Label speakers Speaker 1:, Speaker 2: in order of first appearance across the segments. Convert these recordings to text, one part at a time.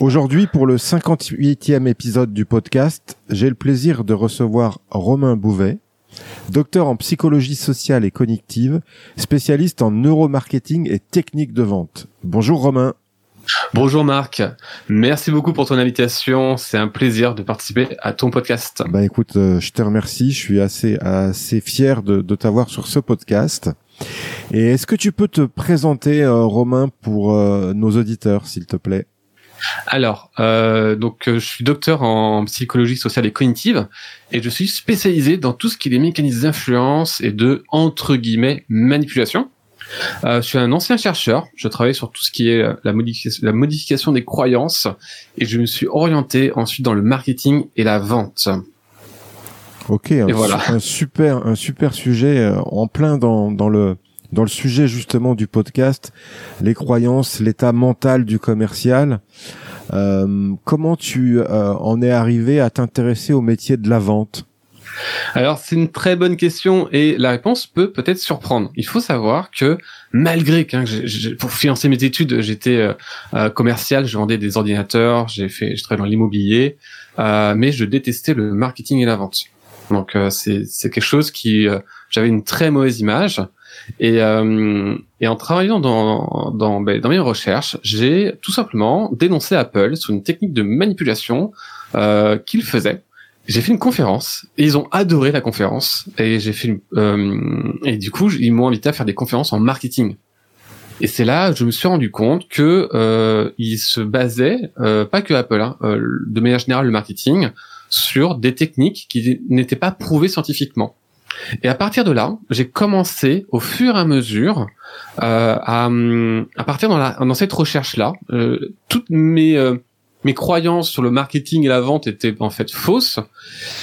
Speaker 1: Aujourd'hui, pour le 58e épisode du podcast, j'ai le plaisir de recevoir Romain Bouvet, docteur en psychologie sociale et cognitive, spécialiste en neuromarketing et technique de vente. Bonjour Romain.
Speaker 2: Bonjour Marc, merci beaucoup pour ton invitation. C'est un plaisir de participer à ton podcast.
Speaker 1: Bah écoute, euh, je te remercie. Je suis assez assez fier de, de t'avoir sur ce podcast. Et est-ce que tu peux te présenter, euh, Romain, pour euh, nos auditeurs, s'il te plaît?
Speaker 2: Alors, euh, donc euh, je suis docteur en psychologie sociale et cognitive et je suis spécialisé dans tout ce qui est des mécanismes d'influence et de entre guillemets manipulation. Euh, je suis un ancien chercheur. Je travaille sur tout ce qui est la modification, la modification des croyances et je me suis orienté ensuite dans le marketing et la vente.
Speaker 1: Ok, un, voilà. un super, un super sujet en plein dans, dans le dans le sujet justement du podcast, les croyances, l'état mental du commercial. Euh, comment tu euh, en es arrivé à t'intéresser au métier de la vente?
Speaker 2: Alors c'est une très bonne question et la réponse peut peut-être surprendre. Il faut savoir que malgré que pour financer mes études j'étais euh, commercial, je vendais des ordinateurs, j'ai fait, je travaillais dans l'immobilier, mais je détestais le marketing et la vente. Donc c'est c'est quelque chose qui j'avais une très mauvaise image et, euh, et en travaillant dans, dans, ben, dans mes recherches, j'ai tout simplement dénoncé Apple sur une technique de manipulation euh, qu'il faisait. J'ai fait une conférence et ils ont adoré la conférence et j'ai fait une, euh, et du coup ils m'ont invité à faire des conférences en marketing. Et c'est là je me suis rendu compte que euh, ils se basaient euh, pas que Apple, hein, euh, de manière générale le marketing, sur des techniques qui n'étaient pas prouvées scientifiquement. Et à partir de là, j'ai commencé au fur et à mesure euh, à, à partir dans, la, dans cette recherche-là, euh, toutes mes euh, mes croyances sur le marketing et la vente étaient en fait fausses.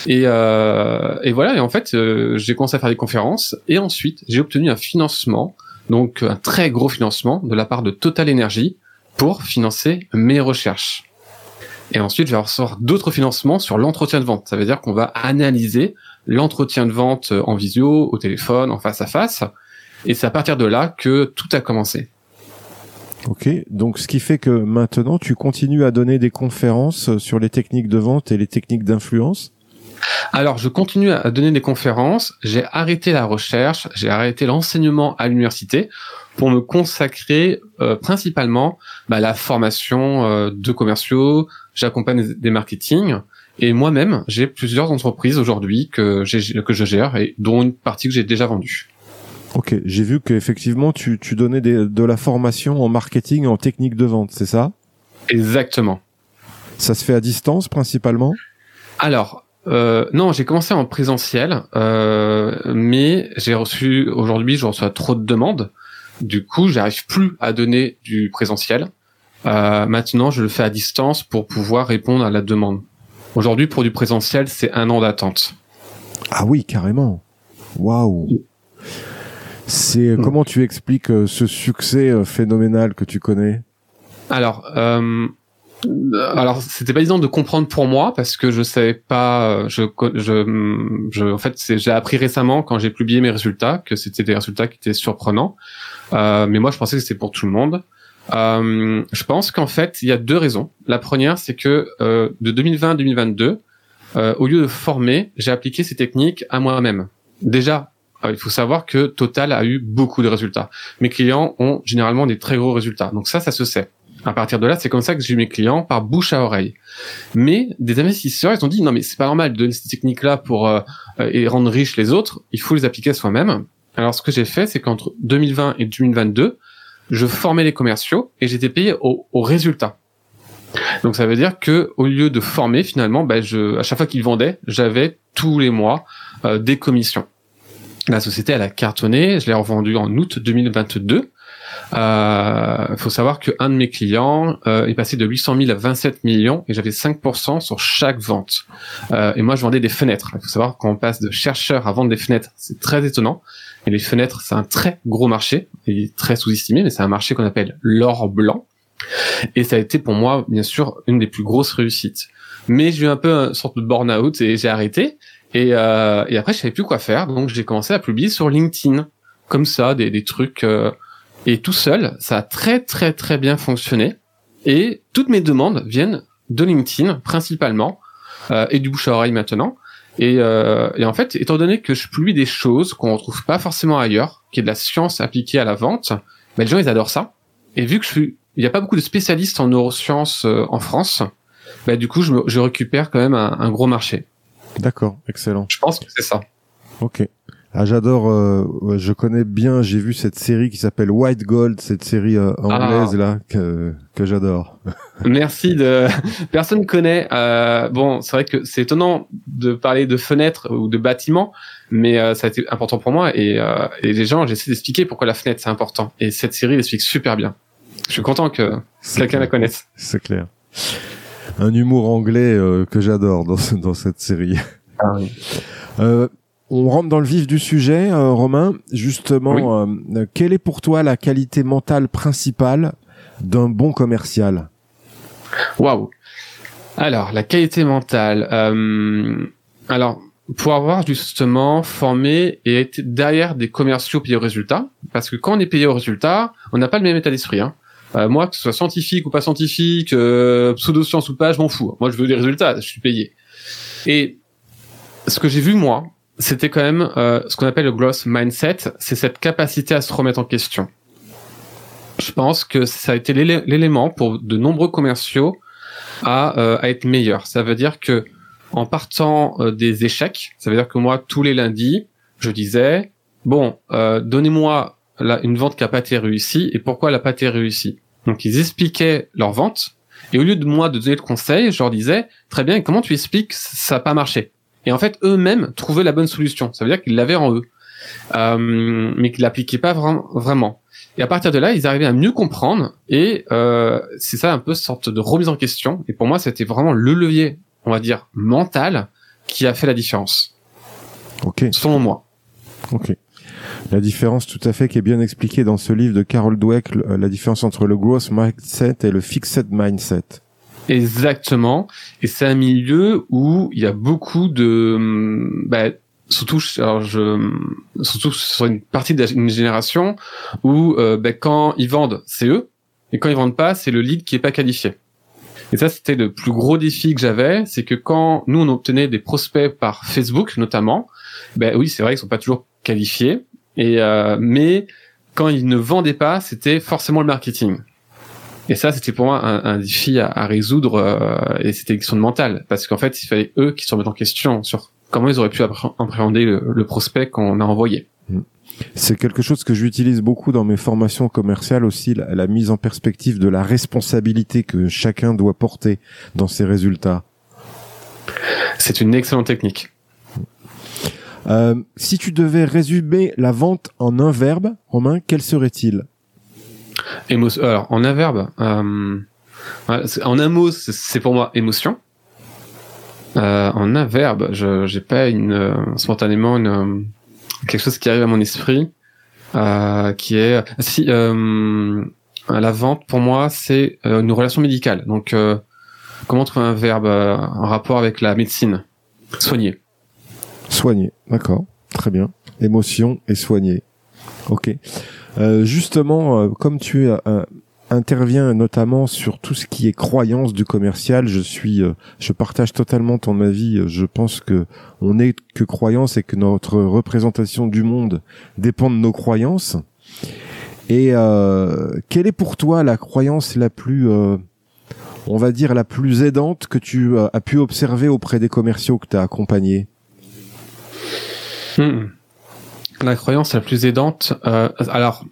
Speaker 2: Et, euh, et voilà. Et en fait, euh, j'ai commencé à faire des conférences et ensuite j'ai obtenu un financement, donc un très gros financement de la part de Total Energy pour financer mes recherches. Et ensuite, je vais recevoir d'autres financements sur l'entretien de vente. Ça veut dire qu'on va analyser l'entretien de vente en visio, au téléphone, en face à face. Et c'est à partir de là que tout a commencé.
Speaker 1: Ok, donc ce qui fait que maintenant tu continues à donner des conférences sur les techniques de vente et les techniques d'influence?
Speaker 2: Alors, je continue à donner des conférences. J'ai arrêté la recherche, j'ai arrêté l'enseignement à l'université pour me consacrer euh, principalement bah, à la formation euh, de commerciaux. J'accompagne des marketing et moi-même, j'ai plusieurs entreprises aujourd'hui que, que je gère et dont une partie que j'ai déjà vendue.
Speaker 1: Ok, j'ai vu qu'effectivement tu, tu donnais des, de la formation en marketing, en technique de vente, c'est ça?
Speaker 2: Exactement.
Speaker 1: Ça se fait à distance principalement?
Speaker 2: Alors, euh, non, j'ai commencé en présentiel, euh, mais j'ai reçu aujourd'hui, je reçois trop de demandes. Du coup, j'arrive plus à donner du présentiel. Euh, maintenant, je le fais à distance pour pouvoir répondre à la demande. Aujourd'hui, pour du présentiel, c'est un an d'attente.
Speaker 1: Ah oui, carrément. Waouh. C'est mm. comment tu expliques euh, ce succès euh, phénoménal que tu connais?
Speaker 2: Alors, euh, alors c'était pas évident de comprendre pour moi parce que je savais pas. Je, je, je en fait, j'ai appris récemment quand j'ai publié mes résultats que c'était des résultats qui étaient surprenants. Euh, mais moi, je pensais que c'était pour tout le monde. Euh, Je pense qu'en fait, il y a deux raisons. La première, c'est que euh, de 2020 à 2022, euh, au lieu de former, j'ai appliqué ces techniques à moi-même. Déjà, euh, il faut savoir que Total a eu beaucoup de résultats. Mes clients ont généralement des très gros résultats. Donc ça, ça se sait. À partir de là, c'est comme ça que j'ai mes clients par bouche à oreille. Mais des investisseurs, ils ont dit non mais c'est pas normal de donner ces techniques-là pour euh, et rendre riches les autres. Il faut les appliquer soi-même. Alors ce que j'ai fait, c'est qu'entre 2020 et 2022, je formais les commerciaux et j'étais payé au, au, résultat. Donc ça veut dire que au lieu de former, finalement, ben je, à chaque fois qu'ils vendaient, j'avais tous les mois euh, des commissions. La société, elle a cartonné. Je l'ai revendue en août 2022. Il euh, faut savoir qu'un de mes clients euh, est passé de 800 000 à 27 millions et j'avais 5% sur chaque vente. Euh, et moi, je vendais des fenêtres. Il faut savoir qu'on passe de chercheur à vendre des fenêtres, c'est très étonnant. Et les fenêtres, c'est un très gros marché, et très sous-estimé, mais c'est un marché qu'on appelle l'or blanc. Et ça a été pour moi, bien sûr, une des plus grosses réussites. Mais j'ai eu un peu une sorte de burn-out et j'ai arrêté. Et, euh, et après, je savais plus quoi faire, donc j'ai commencé à publier sur LinkedIn, comme ça, des, des trucs. Euh, et tout seul, ça a très très très bien fonctionné. Et toutes mes demandes viennent de LinkedIn principalement euh, et du bouche à oreille maintenant. Et, euh, et, en fait, étant donné que je publie des choses qu'on retrouve pas forcément ailleurs, qui est de la science appliquée à la vente, ben, les gens ils adorent ça. Et vu que je suis, il n'y a pas beaucoup de spécialistes en neurosciences euh, en France, ben, du coup je, me, je récupère quand même un, un gros marché.
Speaker 3: D'accord, excellent.
Speaker 2: Je pense que c'est ça.
Speaker 3: Ok. Ah, j'adore. Euh, je connais bien. J'ai vu cette série qui s'appelle White Gold, cette série euh, anglaise ah. là que que j'adore.
Speaker 2: Merci de. Personne connaît. Euh, bon, c'est vrai que c'est étonnant de parler de fenêtres ou de bâtiments, mais euh, ça a été important pour moi et, euh, et les gens, j'essaie d'expliquer pourquoi la fenêtre c'est important. Et cette série l'explique super bien. Je suis content que quelqu'un la connaisse.
Speaker 3: C'est clair. Un humour anglais que j'adore dans dans cette série.
Speaker 2: Ah oui.
Speaker 3: On rentre dans le vif du sujet, euh, Romain. Justement, euh, quelle est pour toi la qualité mentale principale d'un bon commercial?
Speaker 2: Waouh. Alors, la qualité mentale. Euh, alors, pour avoir justement formé et être derrière des commerciaux payés au résultat, parce que quand on est payé au résultat, on n'a pas le même état d'esprit. Hein. moi, que ce soit scientifique ou pas scientifique, pseudo-science ou pas, je m'en fous. Moi, je veux des résultats, je suis payé. Et ce que j'ai vu moi, c'était quand même euh, ce qu'on appelle le growth mindset, c'est cette capacité à se remettre en question. Je pense que ça a été l'élément pour de nombreux commerciaux à, euh, à être meilleurs. Ça veut dire que en partant euh, des échecs, ça veut dire que moi tous les lundis, je disais bon, euh, donnez-moi une vente qui a pas été réussie et pourquoi elle a pas été réussie? Donc ils expliquaient leur vente et au lieu de moi de donner le conseil, je leur disais très bien, comment tu expliques ça n'a pas marché? Et en fait eux-mêmes trouvaient la bonne solution. Ça veut dire qu'ils l'avaient en eux, euh, mais qu'ils l'appliquaient pas vraiment. Et à partir de là, ils arrivaient à mieux comprendre. Et euh, c'est ça un peu sorte de remise en question. Et pour moi, c'était vraiment le levier, on va dire mental, qui a fait la différence.
Speaker 3: Ok.
Speaker 2: Selon moi.
Speaker 3: Ok. La différence tout à fait qui est bien expliquée dans ce livre de Carol Dweck, la différence entre le growth mindset et le fixed mindset.
Speaker 2: Exactement. Et c'est un milieu où il y a beaucoup de, bah, surtout, alors je, surtout sur une partie d'une génération où euh, bah, quand ils vendent, c'est eux, et quand ils vendent pas, c'est le lead qui est pas qualifié. Et ça, c'était le plus gros défi que j'avais, c'est que quand nous on obtenait des prospects par Facebook notamment, ben oui, c'est vrai qu'ils sont pas toujours qualifiés, et euh, mais quand ils ne vendaient pas, c'était forcément le marketing. Et ça, c'était pour moi un, un défi à, à résoudre, euh, et c'était une question de mental, parce qu'en fait, il fallait eux qui se remettent en question sur comment ils auraient pu appréhender le, le prospect qu'on a envoyé.
Speaker 3: Mmh. C'est quelque chose que j'utilise beaucoup dans mes formations commerciales aussi, la, la, mise en perspective de la responsabilité que chacun doit porter dans ses résultats.
Speaker 2: C'est une excellente technique.
Speaker 3: Euh, si tu devais résumer la vente en un verbe, Romain, quel serait-il?
Speaker 2: Alors, en un verbe, euh, en un mot, c'est pour moi émotion. Euh, en un verbe, je j'ai pas une euh, spontanément une euh, quelque chose qui arrive à mon esprit, euh, qui est si la vente pour moi c'est une relation médicale. Donc comment trouver un verbe en rapport avec la médecine? Soigner.
Speaker 3: Soigner, d'accord, très bien. Émotion et soigner. Ok. Euh, justement, euh, comme tu es intervient notamment sur tout ce qui est croyance du commercial. Je suis, euh, je partage totalement ton avis. Je pense que on n'est que croyance et que notre représentation du monde dépend de nos croyances. Et euh, quelle est pour toi la croyance la plus, euh, on va dire, la plus aidante que tu as pu observer auprès des commerciaux que tu as accompagnés?
Speaker 2: Hmm. La croyance la plus aidante, alors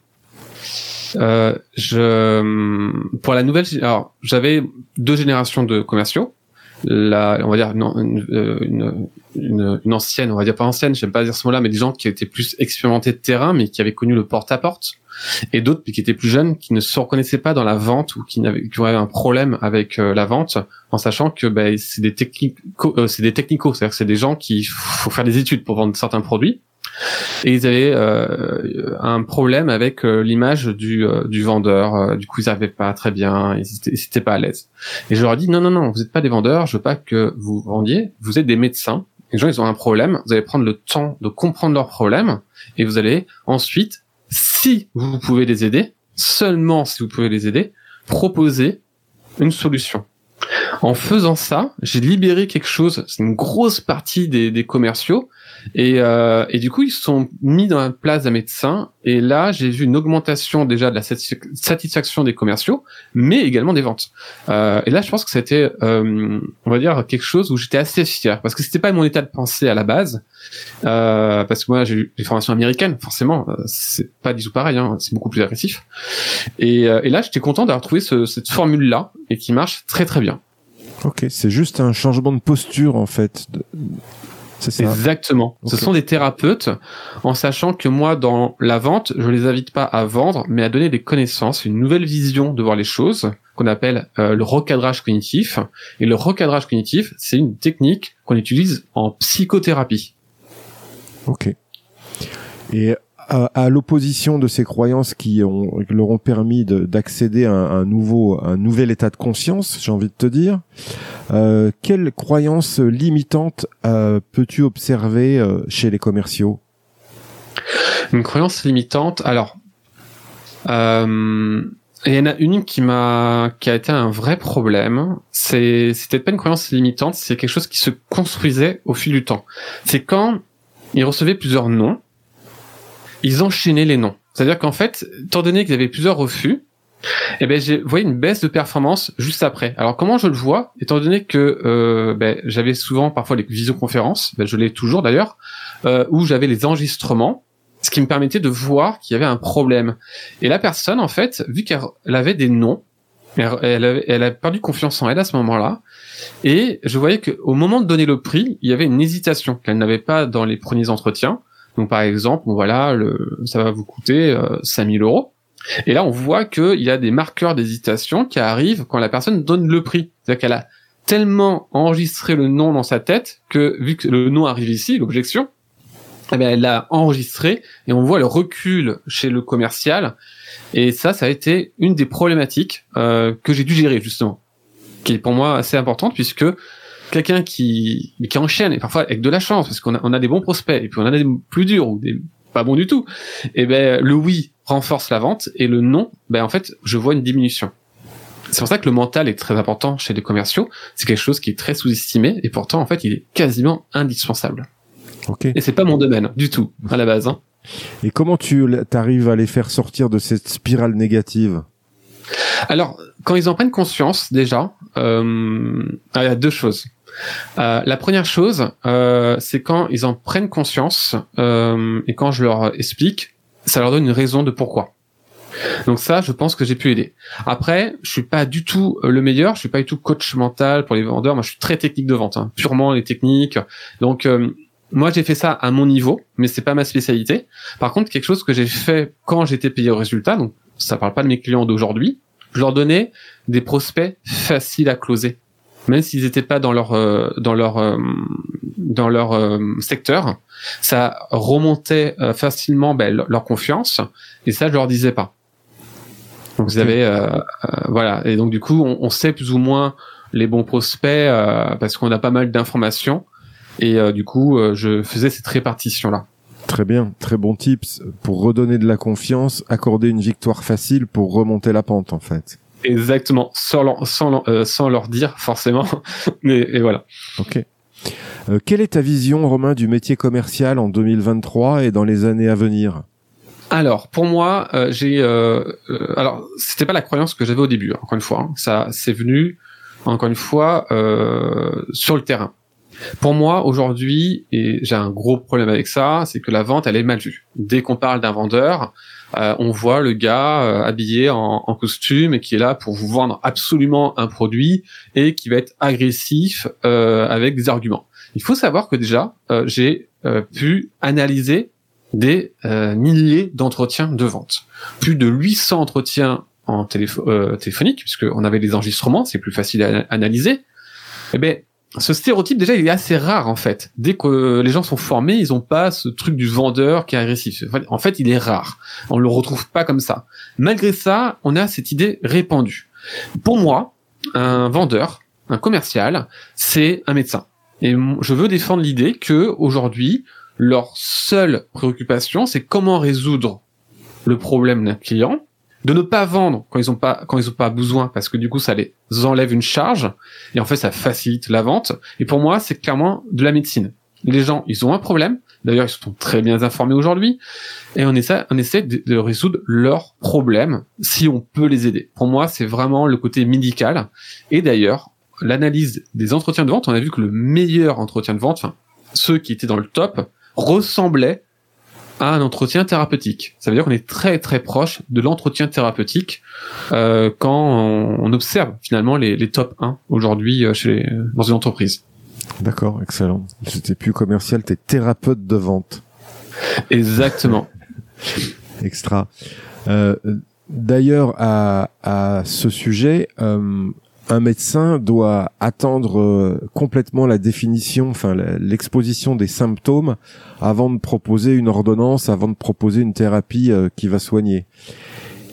Speaker 2: euh, je, pour la nouvelle, alors j'avais deux générations de commerciaux. La, on va dire euh, une, ancienne, on va dire pas ancienne, j'aime pas dire ce mot-là, mais des gens qui étaient plus expérimentés de terrain, mais qui avaient connu le porte-à-porte, et d'autres qui étaient plus jeunes, qui ne se reconnaissaient pas dans la vente ou qui, n'avaient, qui avaient un problème avec euh, la vente, en sachant que ben, c'est des c'est des technicaux, c'est-à-dire c'est des gens qui faut faire des études pour vendre certains produits et ils avaient euh, un problème avec euh, l'image du, euh, du vendeur. du coup, ils n'avaient pas très bien, ils n'étaient pas à l'aise. Et je leur ai dit non, non, non, vous n'êtes pas des vendeurs. Je veux pas que vous vendiez. Vous êtes des médecins. Les gens, ils ont un problème. Vous allez prendre le temps de comprendre leur problème et vous allez ensuite, si vous pouvez les aider, seulement si vous pouvez les aider, proposer une solution. En faisant ça, j'ai libéré quelque chose. C'est une grosse partie des, des commerciaux et, euh, et du coup, ils sont mis dans la place d'un médecin. Et là, j'ai vu une augmentation déjà de la satisfaction des commerciaux, mais également des ventes. Euh, et là, je pense que c'était, euh, on va dire, quelque chose où j'étais assez fier parce que c'était pas mon état de pensée à la base. Euh, parce que moi, j'ai eu des formations américaines, forcément, euh, c'est pas du tout pareil. Hein, c'est beaucoup plus agressif. Et, euh, et là, j'étais content d'avoir trouvé ce, cette formule-là et qui marche très très bien.
Speaker 3: Ok, c'est juste un changement de posture en fait.
Speaker 2: Exactement. Ce sont des thérapeutes, en sachant que moi, dans la vente, je les invite pas à vendre, mais à donner des connaissances, une nouvelle vision de voir les choses, qu'on appelle euh, le recadrage cognitif. Et le recadrage cognitif, c'est une technique qu'on utilise en psychothérapie.
Speaker 3: Ok. Et à, l'opposition de ces croyances qui, leur ont permis d'accéder à un, nouveau, un nouvel état de conscience, j'ai envie de te dire, euh, quelles croyances limitantes euh, peux-tu observer euh, chez les commerciaux?
Speaker 2: Une croyance limitante, alors, euh, il y en a une qui m'a, qui a été un vrai problème. C'est, c'était pas une croyance limitante, c'est quelque chose qui se construisait au fil du temps. C'est quand il recevait plusieurs noms ils enchaînaient les noms. C'est-à-dire qu'en fait, étant donné qu'ils avaient plusieurs refus, eh ben j'ai voyé une baisse de performance juste après. Alors comment je le vois Étant donné que euh, ben, j'avais souvent parfois les visioconférences, ben, je l'ai toujours d'ailleurs, euh, où j'avais les enregistrements, ce qui me permettait de voir qu'il y avait un problème. Et la personne, en fait, vu qu'elle avait des noms, elle, avait, elle a perdu confiance en elle à ce moment-là. Et je voyais qu'au moment de donner le prix, il y avait une hésitation qu'elle n'avait pas dans les premiers entretiens. Donc par exemple, voilà, le, ça va vous coûter euh, 5000 euros. Et là, on voit qu'il y a des marqueurs d'hésitation qui arrivent quand la personne donne le prix. C'est-à-dire qu'elle a tellement enregistré le nom dans sa tête que vu que le nom arrive ici, l'objection, eh bien, elle l'a enregistré et on voit le recul chez le commercial. Et ça, ça a été une des problématiques euh, que j'ai dû gérer justement, qui est pour moi assez importante puisque quelqu'un qui qui enchaîne et parfois avec de la chance parce qu'on a, on a des bons prospects et puis on a des plus durs ou des pas bons du tout et eh ben le oui renforce la vente et le non ben en fait je vois une diminution c'est pour ça que le mental est très important chez les commerciaux c'est quelque chose qui est très sous-estimé et pourtant en fait il est quasiment indispensable
Speaker 3: okay.
Speaker 2: et c'est pas mon domaine du tout à la base hein.
Speaker 3: et comment tu arrives à les faire sortir de cette spirale négative?
Speaker 2: Alors, quand ils en prennent conscience, déjà, euh, il y a deux choses. Euh, la première chose, euh, c'est quand ils en prennent conscience euh, et quand je leur explique, ça leur donne une raison de pourquoi. Donc ça, je pense que j'ai pu aider. Après, je suis pas du tout le meilleur, je suis pas du tout coach mental pour les vendeurs. Moi, je suis très technique de vente, hein, purement les techniques. Donc euh, moi, j'ai fait ça à mon niveau, mais c'est pas ma spécialité. Par contre, quelque chose que j'ai fait quand j'étais payé au résultat, donc ça parle pas de mes clients d'aujourd'hui, je leur donnais des prospects faciles à closer même s'ils n'étaient pas dans leur euh, dans leur euh, dans leur euh, secteur, ça remontait facilement ben, leur confiance et ça je leur disais pas. Donc vous avez voilà et donc du coup on, on, sait plus ou moins les bons prospects parce qu'on a pas mal d'informations et du coup je faisais cette répartition là.
Speaker 3: Très bien, très bon tips pour redonner de la confiance, accorder une victoire facile pour remonter la pente en fait.
Speaker 2: Exactement, sans leur, sans, euh, sans leur dire forcément, mais et voilà.
Speaker 3: Ok. Euh, quelle est ta vision, Romain, du métier commercial en 2023 et dans les années à venir?
Speaker 2: Alors pour moi, euh, j'ai euh, euh, alors c'était pas la croyance que j'avais au début. Encore une fois, hein. ça c'est venu encore une fois sur le terrain. Pour moi aujourd'hui, et j'ai un gros problème avec ça, c'est que la vente elle est mal vue. Dès qu'on parle d'un vendeur, euh, on voit le gars euh, habillé en, costume et qui est là pour vous vendre absolument un produit et qui va être agressif avec des arguments. Il faut savoir que déjà j'ai pu analyser des euh, milliers d'entretiens de vente. Plus de 800 entretiens en téléphone euh, téléphonique, puisqu'on avait les enregistrements, c'est plus facile à analyser. Eh ben, ce stéréotype déjà il est assez rare en fait. Dès que les gens sont formés, ils ont pas ce truc du vendeur qui est agressif. En fait, il est rare. On le retrouve pas comme ça. Malgré ça, on a cette idée répandue. Pour moi, un vendeur, un commercial, c'est un médecin. Et je veux défendre l'idée que aujourd'hui, leur seule préoccupation, c'est comment résoudre le problème d'un client, de ne pas vendre quand ils ont pas quand ils ont pas besoin parce que du coup ça les enlève une charge et en fait ça facilite la vente et pour moi c'est clairement de la médecine. Les gens, ils ont un problème, d'ailleurs ils sont très bien informés aujourd'hui et on essaie on essaie de, résoudre leurs problèmes si on peut les aider. Pour moi, c'est vraiment le côté médical et d'ailleurs l'analyse des entretiens de vente, on a vu que le meilleur entretien de vente, ceux qui étaient dans le top, ressemblait à un entretien thérapeutique. Ça veut dire qu'on est très très proche de l'entretien thérapeutique euh, quand on, observe finalement les, les top 1 aujourd'hui euh, chez dans une entreprise.
Speaker 3: D'accord, excellent. C'était plus commercial, t'es thérapeute de vente.
Speaker 2: Exactement.
Speaker 3: Extra. Euh, D'ailleurs, à, à ce sujet, euh, un médecin doit attendre euh, complètement la définition, enfin l'exposition des symptômes avant de proposer une ordonnance, avant de proposer une thérapie euh, qui va soigner.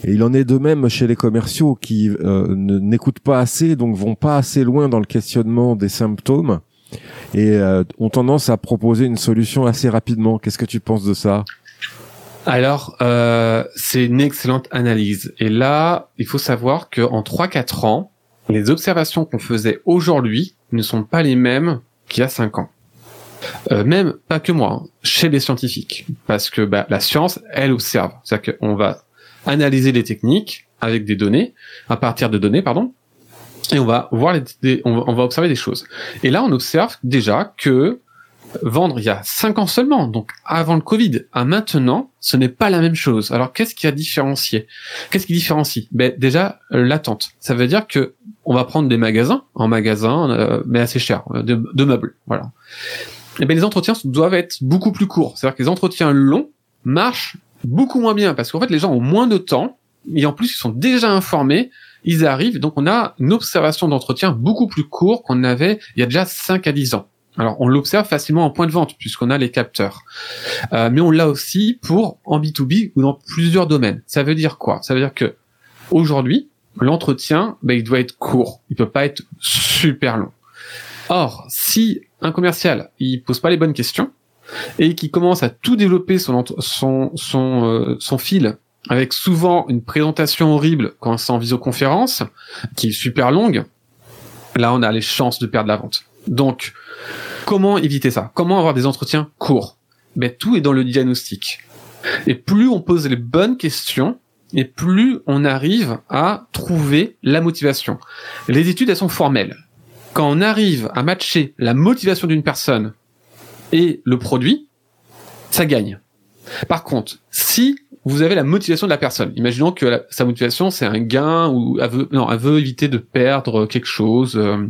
Speaker 3: Et il en est de même chez les commerciaux qui euh, n'écoutent pas assez, donc vont pas assez loin dans le questionnement des symptômes et ont tendance à proposer une solution assez rapidement. Qu'est-ce que tu penses de ça?
Speaker 2: Alors, c'est une excellente analyse. Et là, il faut savoir qu'en 3-4 ans, les observations qu'on faisait aujourd'hui ne sont pas les mêmes qu'il y a cinq ans. Euh, même pas que moi, hein, chez les scientifiques, parce que bah, la science, elle observe, c'est-à-dire qu'on va analyser les techniques avec des données, à partir de données, pardon, et on va voir les, on va observer des choses. Et là, on observe déjà que vendre il y a cinq ans seulement, donc avant le Covid, à maintenant, ce n'est pas la même chose. Alors qu'est-ce qui a différencié? Qu'est-ce qui différencie? Ben déjà l'attente. Ça veut dire que on va prendre des magasins, en magasin, euh, mais assez cher, euh, de, meubles, voilà. Et ben les entretiens doivent être beaucoup plus courts. C'est-à-dire que les entretiens longs marchent beaucoup moins bien parce qu'en fait les gens ont moins de temps et en plus ils sont déjà informés ils arrivent, donc on a une observation d'entretien beaucoup plus court qu'on avait il y a déjà 5 à 10 ans. Alors, on l'observe facilement en point de vente puisqu'on a les capteurs. Euh, mais on l'a aussi pour en B2B ou dans plusieurs domaines. Ça veut dire quoi? Ça veut dire que aujourd'hui, l'entretien, ben, il doit être court. Il peut pas être super long. Or, si un commercial, il pose pas les bonnes questions et qui commence à tout développer son son son, euh, son fil avec souvent une présentation horrible quand c'est en visioconférence, qui est super longue, là on a les chances de perdre la vente. Donc, comment éviter ça? Comment avoir des entretiens courts? Ben, Tout est dans le diagnostic. Et plus on pose les bonnes questions, et plus on arrive à trouver la motivation. Les études, elles sont formelles. Quand on arrive à matcher la motivation d'une personne et le produit, ça gagne. Par contre, si vous avez la motivation de la personne, imaginons que sa motivation c'est un gain ou elle veut, non, éviter de perdre quelque chose, euh,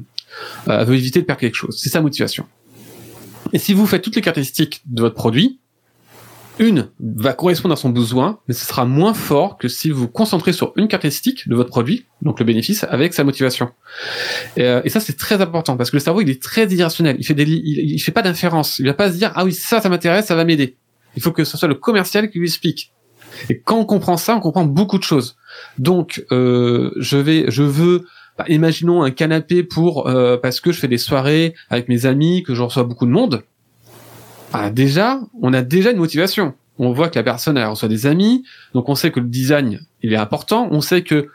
Speaker 2: elle veut éviter de perdre quelque chose. C'est sa motivation. Et si vous faites toutes les caractéristiques de votre produit, une va correspondre à son besoin, mais ce sera moins fort que si vous vous concentrez sur une caractéristique de votre produit, donc le bénéfice, avec sa motivation. Et, euh, ça, c'est très important parce que le cerveau, il est très irrationnel. Il fait des, il, fait pas d'inférence. Il va pas se dire ah oui ça, ça m'intéresse, ça va m'aider. Il faut que ce soit le commercial qui lui explique. Et quand on comprend ça, on comprend beaucoup de choses. Donc, euh, je vais, je veux bah, imaginons un canapé pour euh, parce que je fais des soirées avec mes amis, que je reçois beaucoup de monde. Ah, déjà, on a déjà une motivation. On voit que la personne elle reçoit des amis, donc on sait que le design il est important. On sait que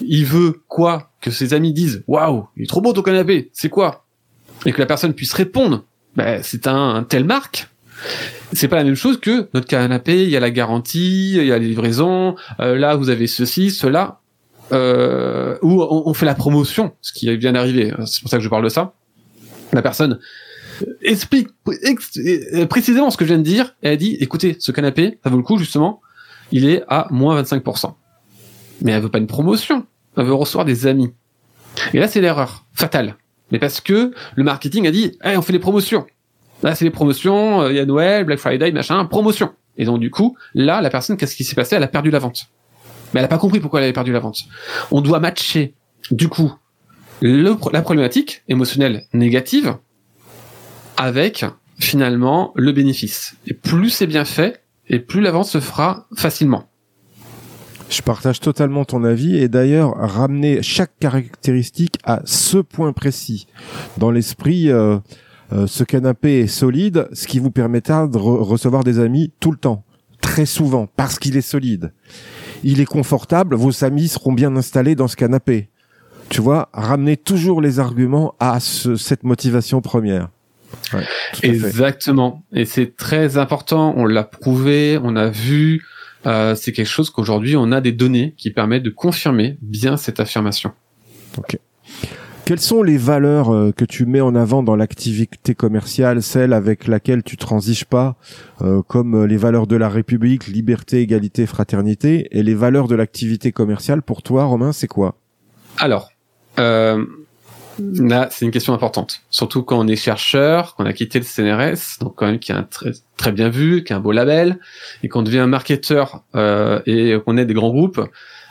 Speaker 2: il veut quoi Que ses amis disent waouh, il est trop beau ton canapé. C'est quoi? Et que la personne puisse répondre. Ben, c'est un, tel marque. C'est pas la même chose que notre canapé. Il y a la garantie, il y a la livraison. Euh, là, vous avez ceci, cela. Euh, où on, fait la promotion, ce qui vient d'arriver. C'est pour ça que je parle de ça. La personne explique précisément ce que je viens de dire. Et elle dit, écoutez, ce canapé, ça vaut le coup justement. Il est à moins 25%. Mais elle veut pas une promotion. Elle veut recevoir des amis. Et là, c'est l'erreur fatale. Mais parce que le marketing a dit, hey, on fait des promotions. Là, c'est les promotions, euh, il y a Noël, Black Friday, machin, promotion. Et donc, du coup, là, la personne, qu'est-ce qui s'est passé? Elle a perdu la vente. Mais elle n'a pas compris pourquoi elle avait perdu la vente. On doit matcher, du coup, la problématique émotionnelle négative avec finalement le bénéfice. Et plus c'est bien fait, et plus la vente se fera facilement.
Speaker 3: Je partage totalement ton avis et d'ailleurs ramener chaque caractéristique à ce point précis. Dans l'esprit, euh, euh, ce canapé est solide, ce qui vous permettra de recevoir des amis tout le temps, très souvent, parce qu'il est solide. Il est confortable, vos amis seront bien installés dans ce canapé. Tu vois, ramener toujours les arguments à cette motivation première.
Speaker 2: Exactement. Et c'est très important. On l'a prouvé, on a vu. Euh, c'est quelque chose qu'aujourd'hui on a des données qui permettent de confirmer bien cette affirmation.
Speaker 3: Ok. Quelles sont les valeurs euh, que tu mets en avant dans l'activité commerciale, celle avec laquelle tu transiges pas, euh, comme les valeurs de la République, liberté, égalité, fraternité, et les valeurs de l'activité commerciale pour toi, Romain, c'est quoi?
Speaker 2: Alors, euh, Là, c'est une question importante. Surtout quand on est chercheur, qu'on a quitté le CNRS, donc quand même qui est un très, très bien vu, qui a un beau label, et qu'on devient un marketeur euh, et qu'on est des grands groupes,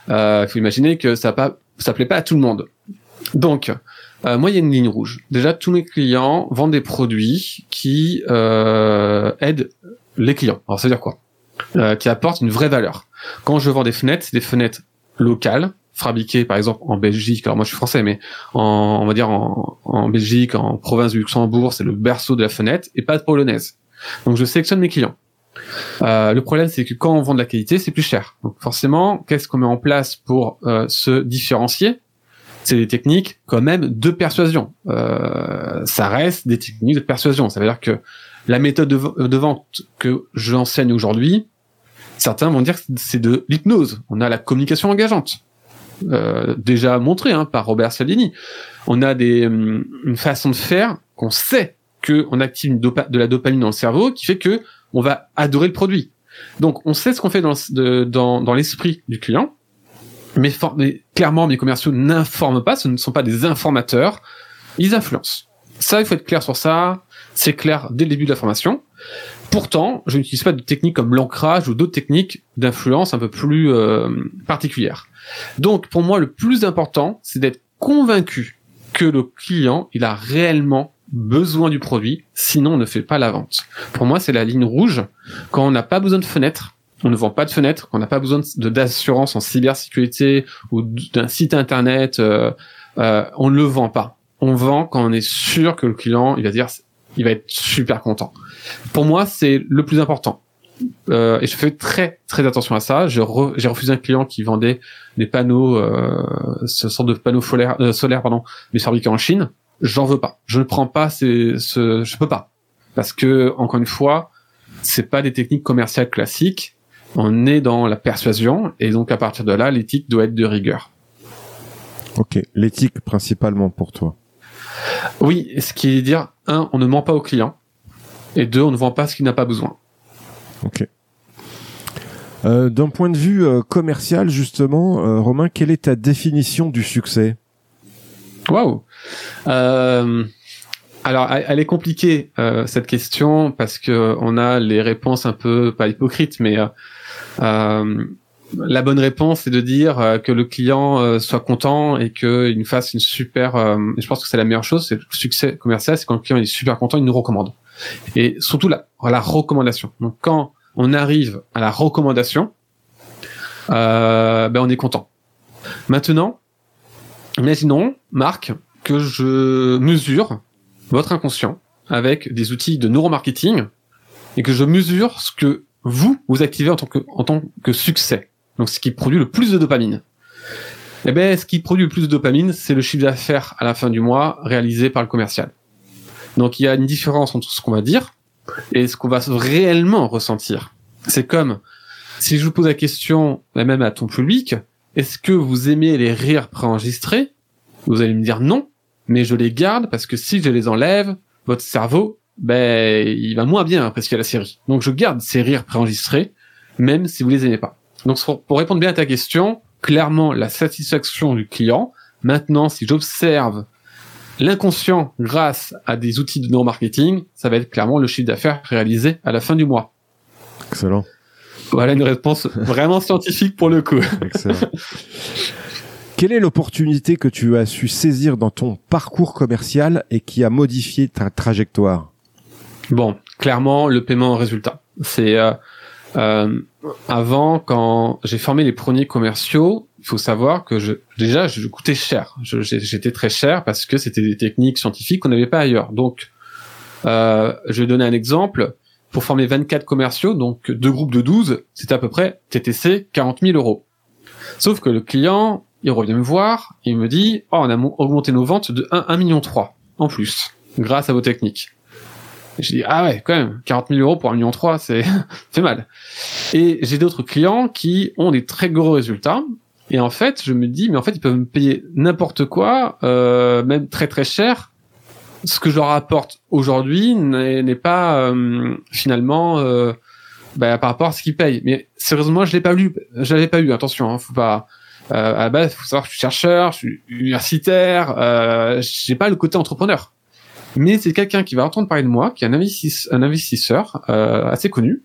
Speaker 2: il euh, faut imaginer que ça pas, ça plaît pas à tout le monde. Donc, euh, moi, il y a une ligne rouge. Déjà, tous mes clients vendent des produits qui euh, aident les clients. Alors, ça veut dire quoi? Euh, Qui apportent une vraie valeur. Quand je vends des fenêtres, c'est des fenêtres locales, fabriqué par exemple en Belgique. Alors moi je suis français, mais en, on va dire en, en Belgique, en province du Luxembourg, c'est le berceau de la fenêtre et pas de polonaise. Donc je sélectionne mes clients. Euh, le problème c'est que quand on vend de la qualité, c'est plus cher. Donc forcément, qu'est-ce qu'on met en place pour euh, se différencier? C'est des techniques quand même de persuasion. Euh, ça reste des techniques de persuasion. Ça veut dire que la méthode de, de vente que j'enseigne aujourd'hui, certains vont dire que c'est de l'hypnose. On a la communication engageante. Euh, déjà montré hein, par Robert Cialdini. On a des, hum, une façon de faire qu'on sait qu'on active de la dopamine dans le cerveau qui fait que on va adorer le produit. Donc on sait ce qu'on fait dans, l'esprit du client, mais, mais clairement mes commerciaux n'informent pas, ce ne sont pas des informateurs, ils influencent. Ça, il faut être clair sur ça, c'est clair dès le début de la formation. Pourtant, je n'utilise pas de techniques comme l'ancrage ou d'autres techniques d'influence un peu plus euh, particulières. Donc, pour moi, le plus important, c'est d'être convaincu que le client, il a réellement besoin du produit, sinon on ne fait pas la vente. Pour moi, c'est la ligne rouge. Quand on n'a pas besoin de fenêtre, on ne vend pas de fenêtre. Quand on n'a pas besoin d'assurance en cybersécurité ou d'un site internet, euh, euh, on ne le vend pas. On vend quand on est sûr que le client, il va dire, il va être super content. Pour moi, c'est le plus important. Euh, et je fais très très attention à ça. J'ai refusé un client qui vendait des panneaux, euh, ce sort de panneaux solaires, euh, solaires pardon, mais fabriqués en Chine. J'en veux pas. Je ne prends pas ces, ce, je peux pas, parce que encore une fois, c'est pas des techniques commerciales classiques. On est dans la persuasion et donc à partir de là, l'éthique doit être de rigueur.
Speaker 3: Ok, l'éthique principalement pour toi.
Speaker 2: Oui, ce qui est dire un, on ne ment pas au client, et deux, on ne vend pas ce qu'il n'a pas besoin.
Speaker 3: Ok. Euh, D'un point de vue euh, commercial, justement, euh, Romain, quelle est ta définition du succès?
Speaker 2: Waouh euh, Alors, elle est compliquée cette question parce que on a les réponses un peu pas hypocrites, mais la bonne réponse est de dire que le client soit content et qu'il nous fasse une super. je pense que c'est la meilleure chose. C'est le succès commercial, c'est quand le client est super content, il nous recommande. Et surtout la, la recommandation. Donc quand on arrive à la recommandation, euh, ben on est content. Maintenant, imaginons, Marc, que je mesure votre inconscient avec des outils de neuromarketing et que je mesure ce que vous, vous activez en tant que succès. Donc, ce qui produit le plus de dopamine. Eh ben, ce qui produit le plus de dopamine, c'est le chiffre d'affaires à la fin du mois réalisé par le commercial. Donc, il y a une différence entre ce qu'on va dire et ce qu'on va réellement ressentir. C'est comme si je vous pose la question, même à ton public, est-ce que vous aimez les rires préenregistrés? Vous allez me dire non, mais je les garde parce que si je les enlève, votre cerveau, ben, il va moins bien apprécier la série. Donc je garde ces rires préenregistrés, même si vous les aimez pas. Donc pour répondre bien à ta question, clairement la satisfaction du client. Maintenant, si j'observe l'inconscient grâce à des outils de neuromarketing, ça va être clairement le chiffre d'affaires réalisé à la fin du mois.
Speaker 3: Excellent.
Speaker 2: Voilà une réponse vraiment scientifique pour le coup. Excellent.
Speaker 3: Quelle est l'opportunité que tu as su saisir dans ton parcours commercial et qui a modifié ta trajectoire?
Speaker 2: Bon, clairement, le paiement en résultat. C'est euh, euh, avant, quand j'ai formé les premiers commerciaux, il faut savoir que je, déjà, je coûtais cher. J'étais très cher parce que c'était des techniques scientifiques qu'on n'avait pas ailleurs. Donc, euh, je vais donner un exemple. Pour former 24 commerciaux, donc deux groupes de 12, c'était à peu près TTC 40 000 euros. Sauf que le client, il revient me voir, il me dit, oh, on a augmenté nos ventes de 1, 1 million 3 en plus, grâce à vos techniques. J'ai dit ah ouais quand même 40 000 euros pour un million 3 c'est fait mal. Et j'ai d'autres clients qui ont des très gros résultats et en fait je me dis mais en fait ils peuvent me payer n'importe quoi euh, même très très cher. Ce que je leur apporte aujourd'hui n'est pas euh, finalement euh, bah, par rapport à ce qu'ils payent. Mais sérieusement je l'ai pas lu, je l'avais pas eu. Attention, hein, faut pas. Euh, à la base, faut savoir que je suis chercheur, je suis universitaire, euh, j'ai pas le côté entrepreneur mais c'est quelqu'un qui va entendre parler de moi, qui est un, investisseur euh, assez connu,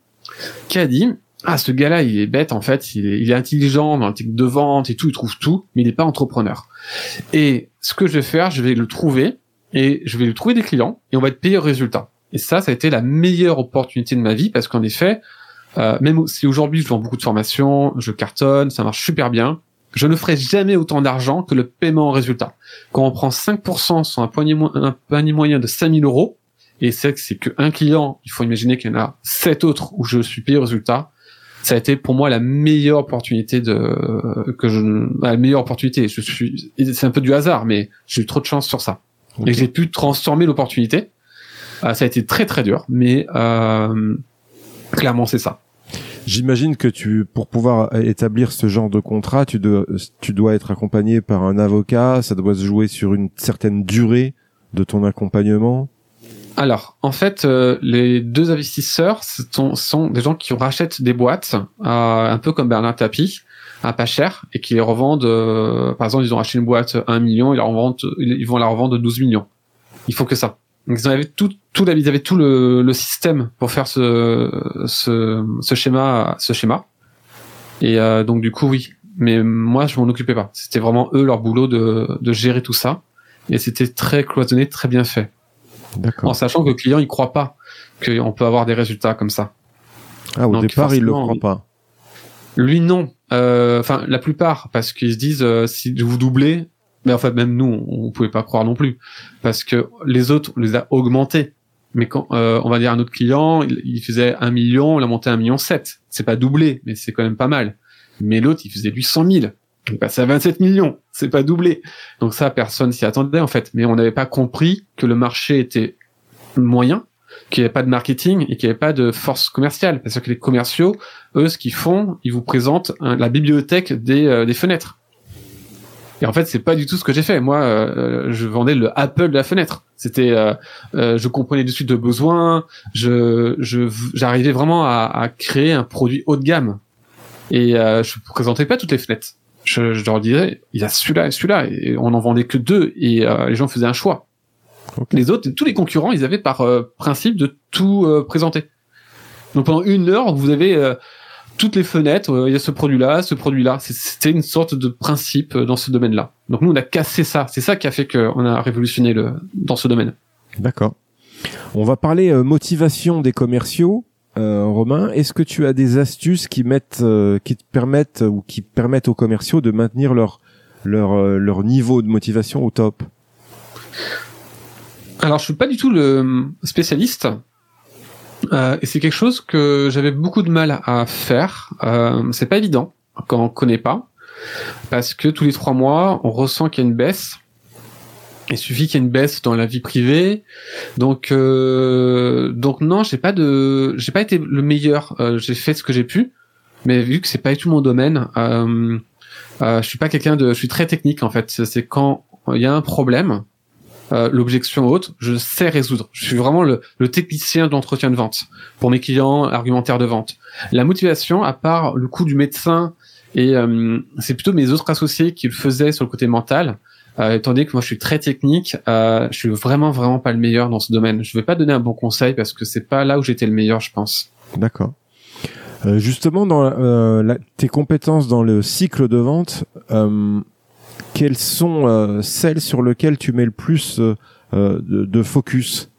Speaker 2: qui a dit ah ce gars-là il est bête en fait, il est, il est intelligent dans le technique de vente et tout, il trouve tout, mais il n'est pas entrepreneur. Et ce que je vais faire, je vais le trouver et je vais lui trouver des clients et on va être payé au résultat. Et ça, ça a été la meilleure opportunité de ma vie parce qu'en effet, euh, même si aujourd'hui je vends beaucoup de formations, je cartonne, ça marche super bien, je ne ferai jamais autant d'argent que le paiement en résultat. Quand on prend 5% sur un panier, un panier moyen de 5000 euros, et c'est que c'est qu'un client, il faut imaginer qu'il y en a sept autres où je suis payé au résultat, ça a été pour moi la meilleure opportunité de que je la meilleure opportunité. Je suis c'est un peu du hasard, mais j'ai eu trop de chance sur ça. Et j'ai pu transformer l'opportunité. Euh, ça a été très très dur, mais euh, clairement c'est ça.
Speaker 3: J'imagine que tu, pour pouvoir établir ce genre de contrat, tu dois, tu dois être accompagné par un avocat. Ça doit se jouer sur une certaine durée de ton accompagnement.
Speaker 2: Alors, en fait, euh, les deux investisseurs sont, sont, des gens qui rachètent des boîtes, euh, un peu comme Bernard Tapie, à pas cher, et qui les revendent. Euh, par exemple, ils ont acheté une boîte à 1 million, ils, la revendent, ils vont la revendre 12 millions. Il faut que ça. Donc ils avaient tout, tout, ils avaient tout le, le système pour faire ce, ce, ce schéma, ce schéma. Et euh, donc du coup oui, mais moi je m'en occupais pas. C'était vraiment eux leur boulot de, de gérer tout ça, et c'était très cloisonné, très bien fait. En sachant que le client il croit pas qu'on peut avoir des résultats comme ça.
Speaker 3: Ah au départ il le croit pas.
Speaker 2: Lui non. Euh, enfin la plupart parce qu'ils se disent euh, si vous doublez mais en fait, même nous, on, pouvait pas croire non plus, parce que les autres, on les a augmentés. Mais quand euh, on va dire un autre client, il, faisait un million, on l'a monté à un million sept. C'est pas doublé, mais c'est quand même pas mal. Mais l'autre, il faisait 800 000. Il passait à 27 millions. C'est pas doublé. Donc ça, personne s'y attendait en fait. Mais on n'avait pas compris que le marché était moyen, qu'il n'y avait pas de marketing et qu'il n'y avait pas de force commerciale. Parce que les commerciaux, eux, ce qu'ils font, ils vous présentent la bibliothèque des, euh, des fenêtres. Et en fait, c'est pas du tout ce que j'ai fait. Moi, euh, je vendais le Apple de la fenêtre. C'était, euh, euh, je comprenais de suite de besoins. Je, je, j'arrivais vraiment à, à, créer un produit haut de gamme. Et je présentais pas toutes les fenêtres. Je, je leur disais, il y a celui-là et celui-là, et on en vendait que deux, et les gens faisaient un choix. Les autres, tous les concurrents, ils avaient par principe de tout présenter. Donc pendant une heure, vous avez toutes les fenêtres, euh, il y a ce produit-là, ce produit-là. C'était une sorte de principe euh, dans ce domaine-là. Donc nous, on a cassé ça. C'est ça qui a fait qu'on a révolutionné le, dans ce domaine.
Speaker 3: D'accord. On va parler euh, motivation des commerciaux. Romain, est-ce que tu as des astuces qui mettent, qui te permettent ou qui permettent aux commerciaux de maintenir leur leur leur niveau de motivation au top?
Speaker 2: Alors, je suis pas du tout le spécialiste Euh, et c'est quelque chose que j'avais beaucoup de mal à faire. Euh, c'est pas évident quand on connaît pas, parce que tous les trois mois, on ressent qu'il y a une baisse. Il suffit qu'il y ait une baisse dans la vie privée. Donc, euh, donc non, j'ai pas de, j'ai pas été le meilleur. Euh, j'ai fait ce que j'ai pu, mais vu que c'est pas du tout mon domaine, euh, je suis pas quelqu'un de, je suis très technique en fait. C'est quand il y a un problème, euh, l'objection haute, je sais résoudre. Je suis vraiment le, le technicien d'entretien de vente pour mes clients, argumentaire de vente. La motivation, à part le coût du médecin et euh, c'est plutôt mes autres associés qui le faisaient sur le côté mental. Euh, étant donné que moi je suis très technique, euh, je suis vraiment vraiment pas le meilleur dans ce domaine. Je vais pas donner un bon conseil parce que c'est pas là où j'étais le meilleur, je pense.
Speaker 3: D'accord. Euh, justement, dans euh, la, tes compétences dans le cycle de vente, euh, quelles sont euh, celles sur lesquelles tu mets le plus euh, euh, de, focus?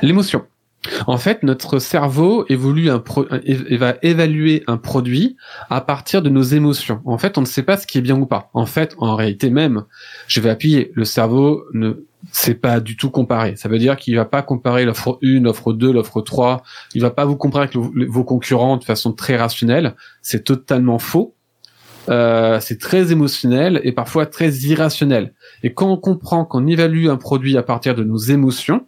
Speaker 2: L'émotion. En fait, notre cerveau évolue et va évaluer un produit à partir de nos émotions. En fait, on ne sait pas ce qui est bien ou pas. En fait, en réalité même, je vais appuyer. Le cerveau ne sait pas du tout comparer. Ça veut dire qu'il va pas comparer l'offre 1, l'offre 2, l'offre 3. Il va pas vous comparer avec vos concurrents de façon très rationnelle. C'est totalement faux. Euh, c'est très émotionnel et parfois très irrationnel. Et quand on comprend qu'on évalue un produit à partir de nos émotions,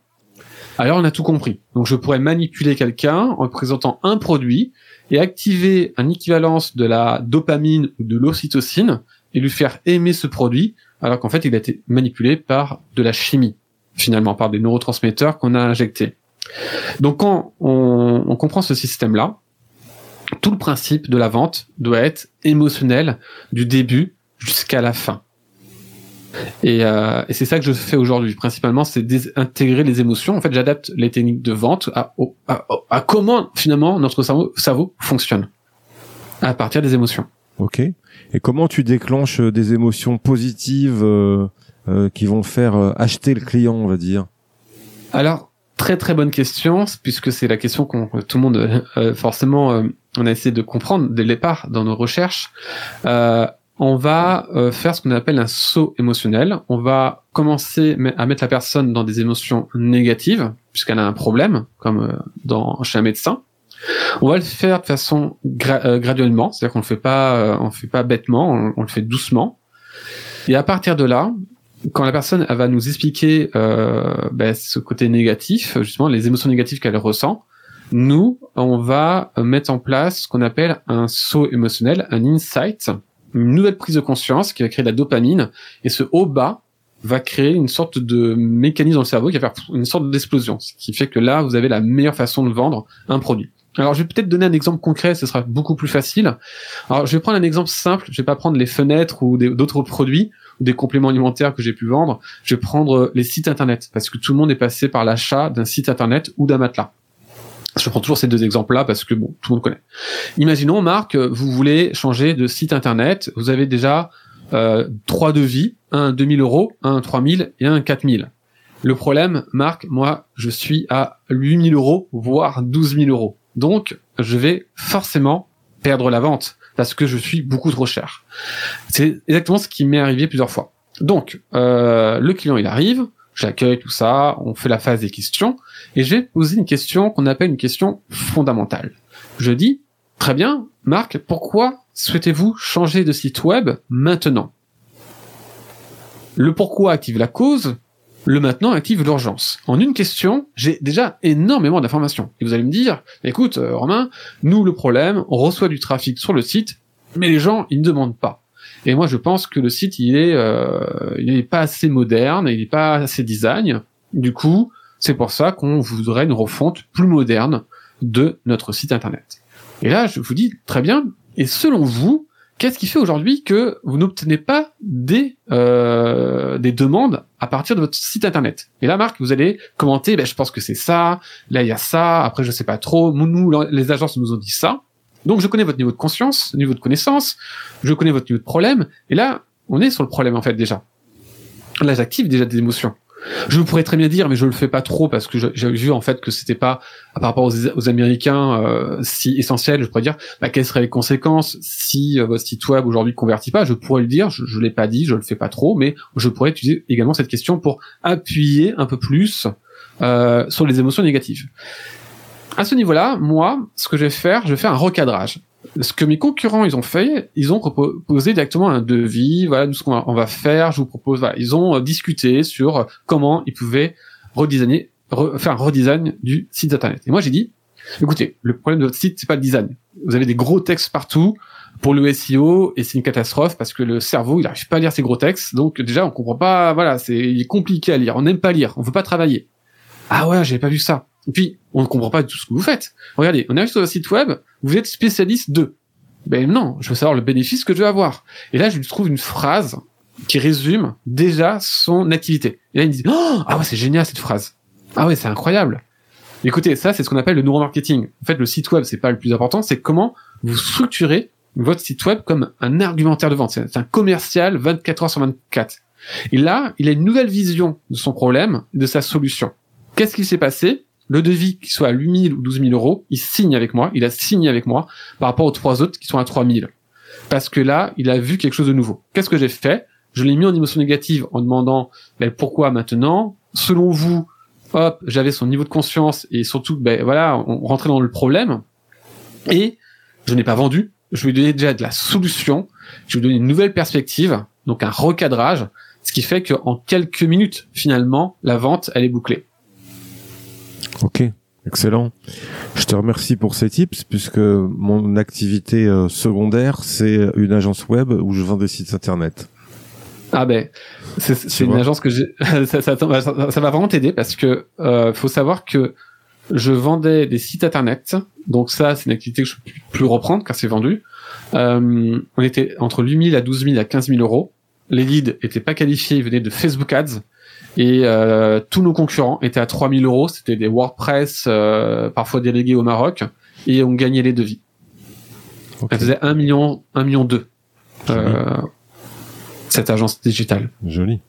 Speaker 2: alors on a tout compris. Donc je pourrais manipuler quelqu'un en présentant un produit et activer un équivalence de la dopamine ou de l'ocytocine et lui faire aimer ce produit, alors qu'en fait il a été manipulé par de la chimie, finalement par des neurotransmetteurs qu'on a injectés. Donc quand on, on comprend ce système-là, tout le principe de la vente doit être émotionnel du début jusqu'à la fin. Et, euh, et c'est ça que je fais aujourd'hui. Principalement, c'est intégrer les émotions. En fait, j'adapte les techniques de vente à, au- à, à comment finalement notre cerveau, cerveau fonctionne à partir des émotions.
Speaker 3: Ok. Et comment tu déclenches euh, des émotions positives euh, euh, qui vont faire acheter le client, on va dire?
Speaker 2: Alors, très très bonne question, puisque c'est la question qu'on tout le monde euh, forcément on a essayé de comprendre dès le départ dans nos recherches. Euh, on va euh, faire ce qu'on appelle un saut émotionnel. On va commencer me- à mettre la personne dans des émotions négatives, puisqu'elle a un problème, comme euh, dans chez un médecin. On va le faire de façon gra- graduellement, c'est-à-dire qu'on le fait pas, le fait pas bêtement, on, le fait doucement. Et à partir de là, quand la personne va nous expliquer ben, ce côté négatif, justement les émotions négatives qu'elle ressent, nous on va mettre en place ce qu'on appelle un saut émotionnel, un insight, une nouvelle prise de conscience qui va créer de la dopamine et ce haut bas va créer une sorte de mécanisme dans le cerveau qui va faire une sorte d'explosion, ce qui fait que là vous avez la meilleure façon de vendre un produit. Alors je vais peut-être donner un exemple concret, ce sera beaucoup plus facile. Alors je vais prendre un exemple simple, je vais pas prendre les fenêtres ou d'autres produits ou des compléments alimentaires que j'ai pu vendre, je vais prendre les sites internet parce que tout le monde est passé par l'achat d'un site internet ou d'un matelas. Je prends toujours ces deux exemples-là parce que bon, tout le monde connaît. Imaginons, Marc, vous voulez changer de site internet, vous avez déjà euh, trois devis, un 2000 euros, un 3000 et un 4000. Le problème, Marc, moi, je suis à 8000 euros, voire 12 000 euros. Donc, je vais forcément perdre la vente parce que je suis beaucoup trop cher. C'est exactement ce qui m'est arrivé plusieurs fois. Donc, euh, le client, il arrive, j'accueille tout ça, on fait la phase des questions, et je vais poser une question qu'on appelle une question fondamentale. Je dis, très bien, Marc, pourquoi souhaitez-vous changer de site web maintenant? Le pourquoi active la cause, le maintenant active l'urgence. En une question, j'ai déjà énormément d'informations. Et vous allez me dire, écoute, euh, Romain, nous, le problème, on reçoit du trafic sur le site, mais les gens, ils ne demandent pas. Et moi, je pense que le site, il est, euh, il est pas assez moderne, il est pas assez design. Du coup, c'est pour ça qu'on voudrait une refonte plus moderne de notre site internet. Et là, je vous dis très bien. Et selon vous, qu'est-ce qui fait aujourd'hui que vous n'obtenez pas des euh, des demandes à partir de votre site internet? Et là, Marc, vous allez commenter. Ben, je pense que c'est ça. Là, il y a ça. Après, je sais pas trop. Nous, les agences nous ont dit ça. Donc, je connais votre niveau de conscience, niveau de connaissance. Je connais votre niveau de problème. Et là, on est sur le problème en fait déjà. Là, j'active déjà des émotions. Je pourrais très bien dire, mais je le fais pas trop parce que j'ai vu en fait que c'était pas par rapport aux, Américains euh, si essentiel. Je pourrais dire bah, quelles seraient les conséquences si euh, votre site web aujourd'hui convertit pas? Je pourrais le dire, je, je l'ai pas dit, je le fais pas trop, mais je pourrais utiliser également cette question pour appuyer un peu plus euh, sur les émotions négatives. À ce niveau-là, moi, ce que je vais faire, je vais faire un recadrage. Ce que mes concurrents ils ont fait, ils ont proposé directement un devis. Voilà, ce qu'on va faire. Je vous propose. Voilà, ils ont discuté sur comment ils pouvaient redesigner, faire un redesign du site internet. Et moi j'ai dit, écoutez, le problème de votre site c'est pas le design. Vous avez des gros textes partout pour le SEO et c'est une catastrophe parce que le cerveau il n'arrive pas à lire ces gros textes. Donc déjà on comprend pas. Voilà, c'est compliqué à lire. On n'aime pas lire. On veut pas travailler. Ah ouais, j'avais pas vu ça. Et puis, on ne comprend pas tout ce que vous faites. Regardez, on arrive sur le site web, vous êtes spécialiste de. Ben non, je veux savoir le bénéfice que je vais avoir. Et là, je lui trouve une phrase qui résume déjà son activité. Et là, il me dit, oh, ah ouais, c'est génial cette phrase. Ah ouais, c'est incroyable. Écoutez, ça, c'est ce qu'on appelle le neuromarketing. En fait, le site web, c'est pas le plus important, c'est comment vous structurez votre site web comme un argumentaire de vente. C'est un commercial 24 heures sur 24. Et là, il a une nouvelle vision de son problème, de sa solution. Qu'est-ce qui s'est passé? Le devis, qui soit à 8 000 ou 12 000 euros, il signe avec moi, il a signé avec moi par rapport aux trois autres qui sont à 3 000. Parce que là, il a vu quelque chose de nouveau. Qu'est-ce que j'ai fait? Je l'ai mis en émotion négative en demandant ben, pourquoi maintenant? Selon vous, hop, j'avais son niveau de conscience et surtout, ben voilà, on rentrait dans le problème. Et je n'ai pas vendu. Je lui ai donné déjà de la solution. Je lui ai donné une nouvelle perspective, donc un recadrage, ce qui fait qu'en quelques minutes, finalement, la vente, elle est bouclée.
Speaker 3: Ok, excellent. Je te remercie pour ces tips puisque mon activité euh, secondaire, c'est une agence web où je vends des sites internet.
Speaker 2: Ah ben, c'est une agence que j'ai. ça, ça, ça, va vraiment t'aider parce que euh, faut savoir que je vendais des sites internet. Donc ça, c'est une activité que je peux plus reprendre car c'est vendu. Euh, on était entre 8 000 à 12 000 à 15 000 euros. Les leads étaient pas qualifiés, ils venaient de Facebook Ads. Et euh, tous nos concurrents étaient à 3000 euros. C'était des WordPress, euh, parfois délégués au Maroc, et on gagnait les devis. Okay. Elle faisait 1 million, 1 million 2. Euh, cette agence digitale.
Speaker 3: Joli.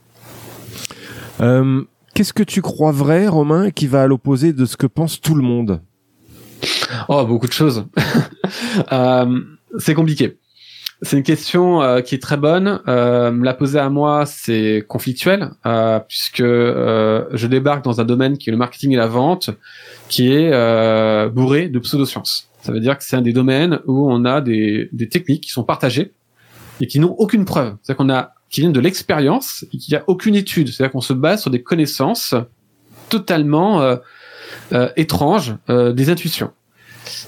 Speaker 3: Euh, Qu'est-ce que tu crois vrai, Romain, qui va à l'opposé de ce que pense tout le monde?
Speaker 2: Oh, beaucoup de choses. euh, c'est compliqué. C'est une question euh, qui est très bonne. Euh, la poser à moi, c'est conflictuel euh, puisque euh, je débarque dans un domaine qui est le marketing et la vente, qui est bourré de pseudosciences. Ça veut dire que c'est un des domaines où on a des, des techniques qui sont partagées et qui n'ont aucune preuve. C'est-à-dire qu'on a qui viennent de l'expérience et qu'il n'y a aucune étude. C'est-à-dire qu'on se base sur des connaissances totalement étranges, des intuitions.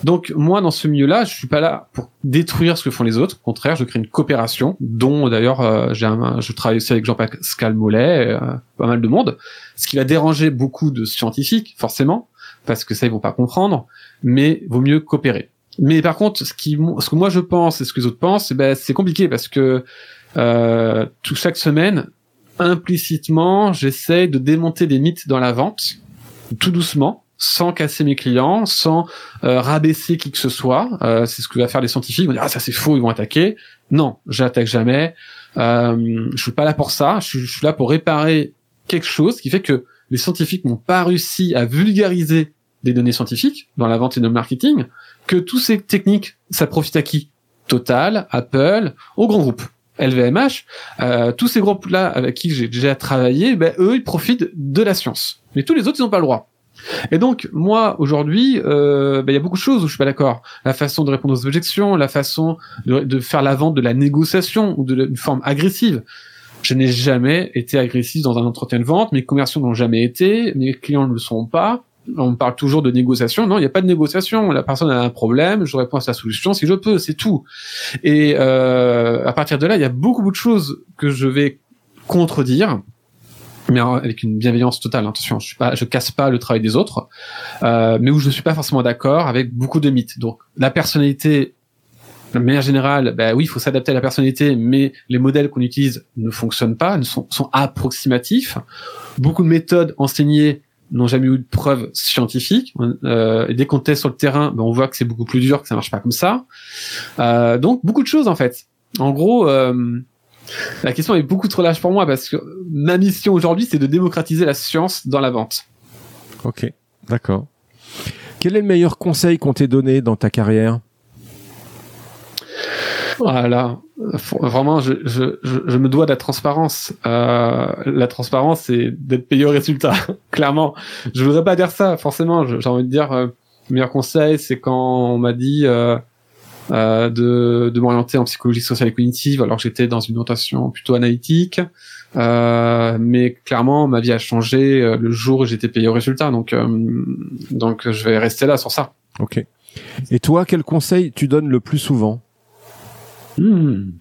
Speaker 2: Donc moi dans ce milieu-là, je suis pas là pour détruire ce que font les autres. Au contraire, je crée une coopération, dont d'ailleurs euh, je travaille aussi avec Jean-Pascal Mollet, euh, pas mal de monde. Ce qui va déranger beaucoup de scientifiques, forcément, parce que ça ils vont pas comprendre, mais vaut mieux coopérer. Mais par contre, ce qui, ce que moi je pense et ce que les autres pensent, eh ben c'est compliqué parce que euh, tout chaque semaine, implicitement, j'essaie de démonter des mythes dans la vente, tout doucement sans casser mes clients, sans euh, rabaisser qui que ce soit. Euh, c'est ce que va faire les scientifiques. Ils vont dire ah ça c'est faux, ils vont attaquer. Non, j'attaque jamais. Euh, je suis pas là pour ça. Je, suis là pour réparer quelque chose qui fait que les scientifiques n'ont pas réussi à vulgariser des données scientifiques dans la vente et dans le marketing. Que tous ces techniques, ça profite à qui? Total, Apple, aux grands groupes. LVMH, euh, tous ces groupes-là avec qui j'ai déjà travaillé, ben, eux, ils profitent de la science. Mais tous les autres, ils n'ont pas le droit. Et donc, moi, aujourd'hui, euh, bah, il y a beaucoup de choses où je suis pas d'accord. La façon de répondre aux objections, la façon de, faire la vente de la négociation ou de, forme agressive. Je n'ai jamais été agressif dans un entretien de vente. Mes commerciaux n'ont jamais été. Mes clients ne le sont pas. On parle toujours de négociation. Non, il n'y a pas de négociation. La personne a un problème. Je réponds à sa solution si je peux. C'est tout. Et euh, à partir de là, il y a beaucoup, beaucoup de choses que je vais contredire mais avec une bienveillance totale. Attention, je suis casse pas le travail des autres, euh, mais où je suis pas forcément d'accord avec beaucoup de mythes. Donc la personnalité, de manière générale, bah oui, il faut s'adapter à la personnalité, mais les modèles qu'on utilise ne fonctionnent pas, ne sont, approximatifs. Beaucoup de méthodes enseignées n'ont jamais eu de preuves scientifiques. Euh, et dès qu'on teste sur le terrain, ben on voit que c'est beaucoup plus dur, que ça marche pas comme ça. Euh, donc beaucoup de choses en fait. En gros, la question est beaucoup trop large pour moi parce que ma mission aujourd'hui, c'est de démocratiser la science dans la vente.
Speaker 3: Ok, d'accord. Quel est le meilleur conseil qu'on t'ait donné dans ta carrière?
Speaker 2: Voilà, vraiment, je, je, je, me dois de la transparence. Euh, la transparence, c'est d'être payé au résultat. Clairement, je voudrais pas dire ça. Forcément, j'ai envie de dire, euh, meilleur conseil, c'est quand on m'a dit euh, euh, de, de m'orienter en psychologie sociale et cognitive, alors j'étais dans une orientation plutôt analytique. Euh, mais clairement, ma vie a changé euh, le jour où j'étais payé au résultat. Donc, euh, donc, je vais rester là sur ça.
Speaker 3: Ok. Et toi, quel conseil tu donnes le plus souvent?
Speaker 2: Hmm.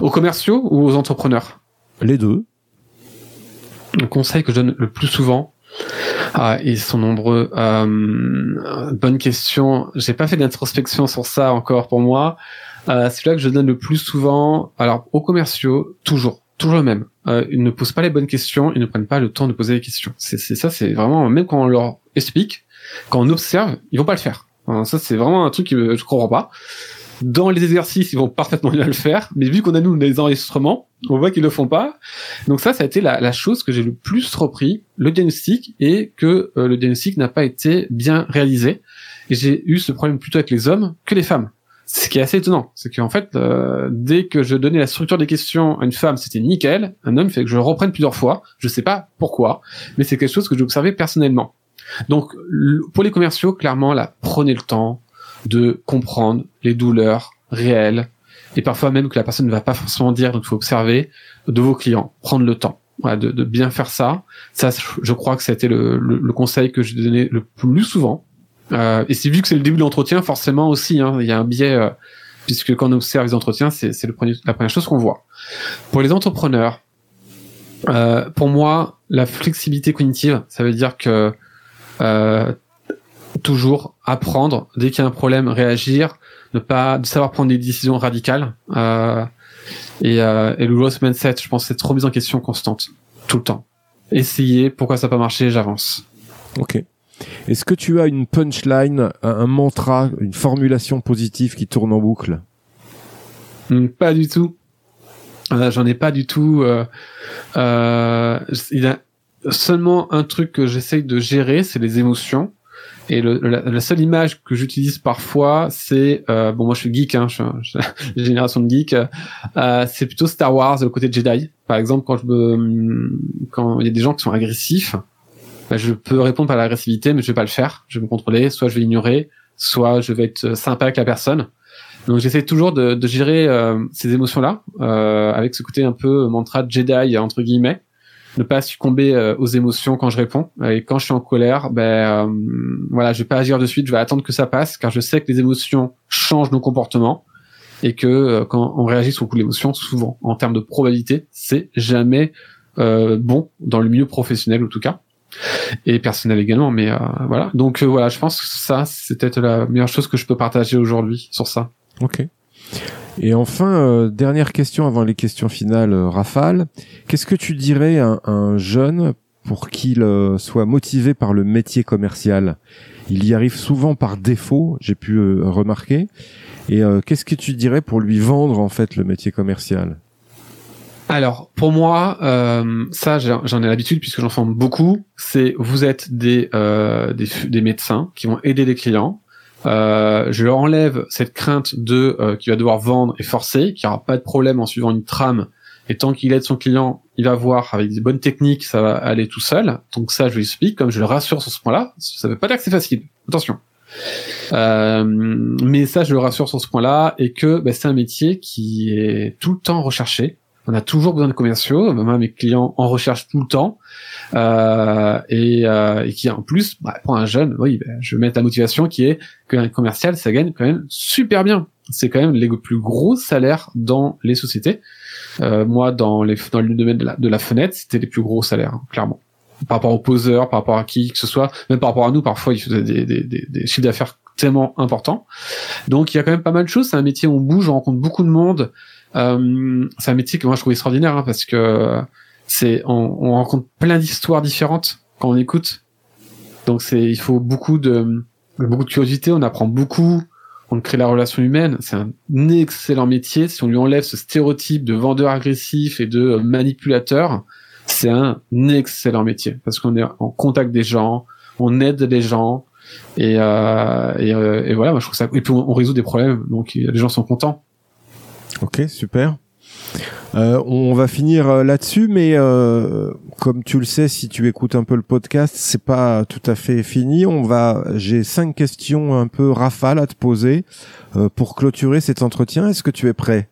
Speaker 2: Aux commerciaux ou aux entrepreneurs?
Speaker 3: Les deux.
Speaker 2: Le conseil que je donne le plus souvent, ah, ils sont nombreux. Euh, bonne question. J'ai pas fait d'introspection sur ça encore pour moi. Euh, c'est là que je donne le plus souvent. Alors aux commerciaux, toujours, toujours le même. Euh, ils ne posent pas les bonnes questions, ils ne prennent pas le temps de poser les questions. C'est ça, c'est vraiment même quand on leur explique, quand on observe, ils vont pas le faire. Ça c'est vraiment un truc que je comprends pas. Dans les exercices, ils vont parfaitement bien le faire, mais vu qu'on a nous les enregistrements, on voit qu'ils le font pas. Donc ça, ça a été la, la chose que j'ai le plus repris, le diagnostic, et que euh, le diagnostic n'a pas été bien réalisé. Et j'ai eu ce problème plutôt avec les hommes que les femmes. Ce qui est assez étonnant, c'est qu'en fait, euh, dès que je donnais la structure des questions à une femme, c'était nickel. Un homme fait que je le reprenne plusieurs fois. Je sais pas pourquoi, mais c'est quelque chose que j'ai observé personnellement. Donc, pour les commerciaux, clairement, là, prenez le temps de comprendre les douleurs réelles et parfois même que la personne ne va pas forcément dire, donc il faut observer de vos clients, prendre le temps. Voilà, de, de bien faire ça. Ça, je crois que été le, le, le conseil que j'ai donné le plus souvent. Euh, et c'est vu que c'est le début de l'entretien, forcément aussi, hein, il y a un biais, euh, puisque quand on observe les entretiens, c'est c'est le premier- la première chose qu'on voit. Pour les entrepreneurs, euh, pour moi, la flexibilité cognitive, ça veut dire que euh, toujours apprendre dès qu'il y a un problème, réagir, ne pas de savoir prendre des décisions radicales. Euh, et, euh, et le growth mindset, je pense, c'est trop mise en question constante, tout le temps. Essayer, pourquoi ça n'a pas marché, j'avance.
Speaker 3: Ok. Est-ce que tu as une punchline, un, un mantra, une formulation positive qui tourne en boucle?
Speaker 2: Hmm, Pas du tout. Euh, J'en ai pas du tout. Euh, euh, il y a seulement un truc que j'essaye de gérer, c'est les émotions. Et le, la, la seule image que j'utilise parfois, c'est euh, bon, moi je suis geek, hein, je suis génération de geek. Euh, c'est plutôt Star Wars, le côté Jedi. Par exemple, quand je me, quand il y a des gens qui sont agressifs, bah, je peux répondre par l'agressivité, mais je vais pas le faire. Je vais me contrôler. Soit je vais ignorer, soit je vais être sympa avec la personne. Donc j'essaie toujours de, de gérer euh, ces émotions-là euh, avec ce côté un peu mantra Jedi entre guillemets, ne pas succomber euh, aux émotions quand je réponds. Et quand je suis en colère, ben euh, voilà, je vais pas agir de suite, je vais attendre que ça passe, car je sais que les émotions changent nos comportements et que euh, quand on réagit le coup l'émotion, souvent en termes de probabilité, c'est jamais euh, bon dans le milieu professionnel en tout cas et personnel également. Mais euh, voilà, donc euh, voilà, je pense que ça c'est peut-être la meilleure chose que je peux partager aujourd'hui sur ça.
Speaker 3: Ok. Et enfin, euh, dernière question avant les questions finales, euh, Rafale. Qu'est-ce que tu dirais à un, un jeune pour qu'il euh, soit motivé par le métier commercial? Il y arrive souvent par défaut, j'ai pu remarquer. Et qu'est-ce que tu dirais pour lui vendre en fait le métier commercial?
Speaker 2: Alors, pour moi, ça, j'en ai l'habitude puisque j'en forme beaucoup. C'est vous êtes des, des des médecins qui vont aider les clients. Euh, je leur enlève cette crainte de euh, qu'il va devoir vendre et forcer, qu'il n'y aura pas de problème en suivant une trame. Et tant qu'il aide son client, il va voir avec des bonnes techniques, ça va aller tout seul. Donc ça, je lui explique, comme je le rassure sur ce point-là. Ça veut pas dire que c'est facile. Attention. Euh, mais ça, je le rassure sur ce point-là et que bah, c'est un métier qui est tout le temps recherché. On a toujours besoin de commerciaux. Moi, mes clients en recherchent tout le temps. Euh, et, euh, et qui en plus, bah, pour un jeune, oui, bah, je vais mettre la motivation qui est qu'un commercial, ça gagne quand même super bien. C'est quand même les plus gros salaires dans les sociétés. Euh, moi, dans, les, dans le domaine de la, de la fenêtre, c'était les plus gros salaires, hein, clairement. Par rapport aux poseurs, par rapport à qui que ce soit, même par rapport à nous, parfois, ils faisaient des, des, des, des chiffres d'affaires tellement importants. Donc, il y a quand même pas mal de choses. C'est un métier où on bouge, on rencontre beaucoup de monde. Euh, c'est un métier que moi je trouve extraordinaire hein, parce que c'est on, on rencontre plein d'histoires différentes quand on écoute. Donc c'est il faut beaucoup de beaucoup de curiosité, on apprend beaucoup, on crée la relation humaine. C'est un excellent métier. Si on lui enlève ce stéréotype de vendeur agressif et de manipulateur, c'est un excellent métier parce qu'on est en contact des gens, on aide les gens et euh, et, euh, et voilà. Moi je trouve ça et puis on, on résout des problèmes donc les gens sont contents.
Speaker 3: Ok, super. Euh, on va finir euh, là-dessus, mais euh, comme tu le sais, si tu écoutes un peu le podcast, c'est pas tout à fait fini. On va, j'ai cinq questions un peu rafales à te poser euh, pour clôturer cet entretien. Est-ce que tu es prêt?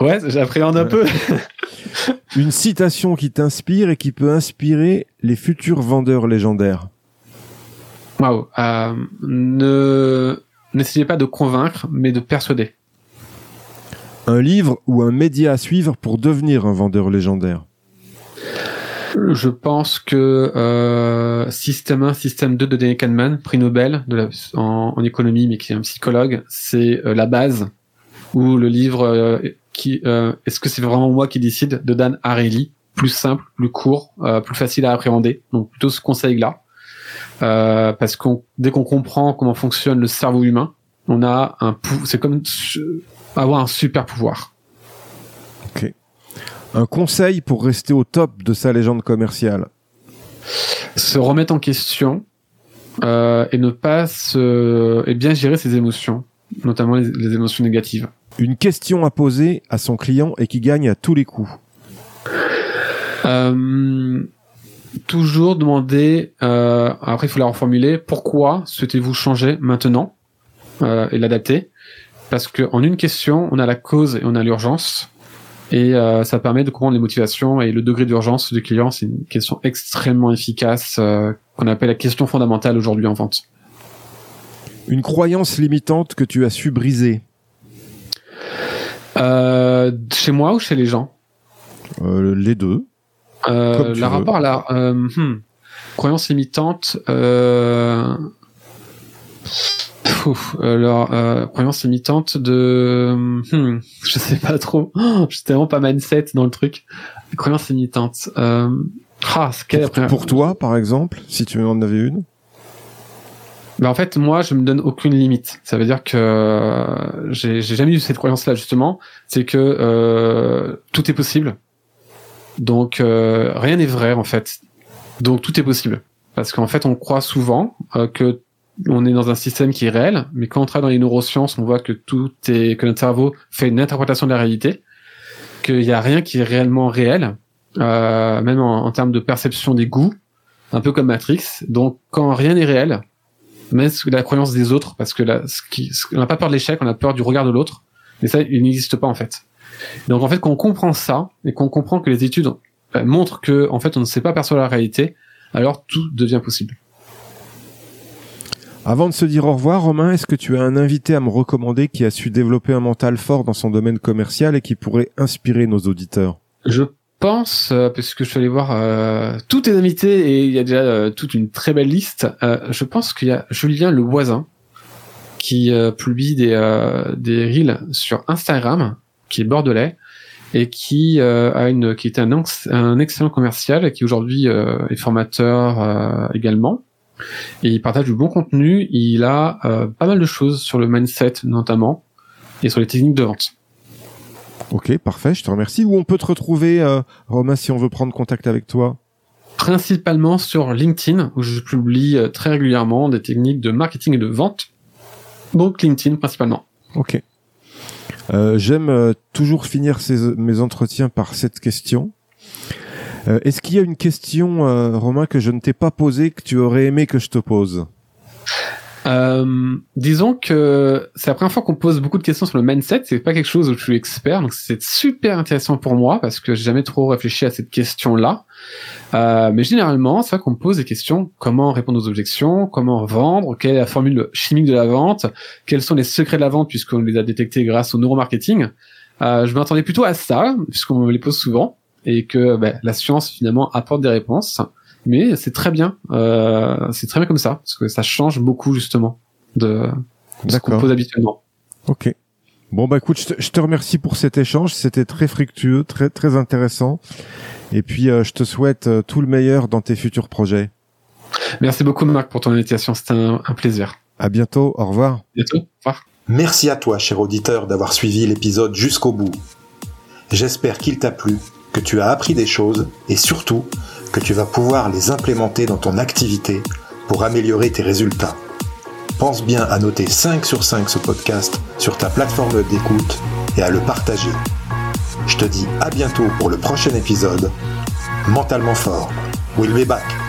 Speaker 2: Ouais, j'appréhende un peu.
Speaker 3: Une citation qui t'inspire et qui peut inspirer les futurs vendeurs légendaires.
Speaker 2: Waouh. Ne n'essayez pas de convaincre, mais de persuader.
Speaker 3: Un livre ou un média à suivre pour devenir un vendeur légendaire?
Speaker 2: Je pense que euh, Système 1, Système 2 de Daniel Kahneman, prix Nobel de en, économie, mais qui est un psychologue, c'est euh, la base. Ou le livre euh, qui est-ce que c'est vraiment moi qui décide de Dan Ariely, plus simple, plus court, plus facile à appréhender. Donc plutôt ce conseil-là, parce qu'on dès qu'on comprend comment fonctionne le cerveau humain, on a un c'est comme avoir un super pouvoir.
Speaker 3: Ok. Un conseil pour rester au top de sa légende commerciale.
Speaker 2: Se remettre en question euh, et ne pas se et bien gérer ses émotions, notamment les, les, émotions négatives.
Speaker 3: Une question à poser à son client et qui gagne à tous les coups.
Speaker 2: Euh, toujours demander. Euh, après, il faut la reformuler. Pourquoi souhaitez-vous changer maintenant euh, et l'adapter? Parce que en une question, on a la cause et on a l'urgence et euh, ça permet de comprendre les motivations et le degré d'urgence du client. C'est une question extrêmement efficace euh, qu'on appelle la question fondamentale aujourd'hui en vente.
Speaker 3: Une croyance limitante que tu as su briser
Speaker 2: euh, Chez moi ou chez les gens?
Speaker 3: Les deux.
Speaker 2: Rapport à la hmm, croyance limitante. Ouf, leur euh, croyance limitante de, hmm, je sais pas trop. Oh, J'étais vraiment pas mindset dans le truc. Croyance limitante. Euh, ah,
Speaker 3: pour, après... pour toi, par exemple, si tu en avais une?
Speaker 2: Ben en fait, moi, je me donne aucune limite. Ça veut dire que j'ai jamais eu cette croyance-là justement. C'est que euh, tout est possible. Donc euh, rien n'est vrai en fait. Donc tout est possible. Parce qu'en fait, on croit souvent euh, que on est dans un système qui est réel, mais quand on travaille dans les neurosciences, on voit que tout est, que notre cerveau fait une interprétation de la réalité, qu'il n'y a rien qui est réellement réel, euh, même en, en, termes de perception des goûts, un peu comme Matrix. Donc, quand rien n'est réel, même la croyance des autres, parce que là, ce qui, on n'a pas peur de l'échec, on a peur du regard de l'autre, mais ça, il n'existe pas en fait. Donc, en fait, quand on comprend ça et qu'on comprend que les études euh, montrent que, en fait, on ne sait pas percevoir la réalité, alors tout devient possible.
Speaker 3: Avant de se dire au revoir, Romain, est-ce que tu as un invité à me recommander qui a su développer un mental fort dans son domaine commercial et qui pourrait inspirer nos auditeurs?
Speaker 2: Je pense, euh, puisque je suis allé voir euh, tous tes invités et il y a déjà euh, toute une très belle liste, euh, je pense qu'il y a Julien Le Voisin qui euh, publie des, des reels sur Instagram, qui est bordelais et qui a une qui était un, un excellent commercial et qui aujourd'hui est formateur également et il partage du bon contenu. Il a euh, pas mal de choses sur le mindset notamment et sur les techniques de vente.
Speaker 3: Ok, parfait, je te remercie. Où on peut te retrouver, euh, Romain, si on veut prendre contact avec toi?
Speaker 2: Principalement sur LinkedIn, où je publie euh, très régulièrement des techniques de marketing et de vente. Donc LinkedIn principalement.
Speaker 3: Ok. Euh, J'aime toujours finir ces, mes entretiens par cette question. Euh, Est-ce qu'il y a une question, euh, Romain, que je ne t'ai pas posée, que tu aurais aimé que je te pose?
Speaker 2: Euh, disons que c'est la première fois qu'on pose beaucoup de questions sur le mindset. C'est pas quelque chose où je suis expert, donc c'est super intéressant pour moi parce que j'ai jamais trop réfléchi à cette question-là. Euh, mais généralement, c'est vrai qu'on pose des questions comment répondre aux objections, comment vendre, quelle est la formule chimique de la vente, quels sont les secrets de la vente puisqu'on les a détectés grâce au neuromarketing? Euh, je m'attendais plutôt à ça puisqu'on me les pose souvent et que bah, la science finalement apporte des réponses. Mais c'est très bien, euh, c'est très bien comme ça parce que ça change beaucoup justement de, de ce qu'on pose habituellement.
Speaker 3: Ok. Bon bah écoute, je te, je te remercie pour cet échange, c'était très fructueux, très très intéressant. Et puis euh, je te souhaite euh, tout le meilleur dans tes futurs projets.
Speaker 2: Merci beaucoup Marc pour ton invitation, c'était un, un, plaisir.
Speaker 3: À bientôt, au revoir.
Speaker 2: À bientôt, au revoir.
Speaker 1: Merci à toi, cher auditeur, d'avoir suivi l'épisode jusqu'au bout. J'espère qu'il t'a plu que tu as appris des choses et surtout que tu vas pouvoir les implémenter dans ton activité pour améliorer tes résultats. Pense bien à noter 5 sur 5 ce podcast sur ta plateforme d'écoute et à le partager. Je te dis à bientôt pour le prochain épisode. Mentalement fort. We'll be back.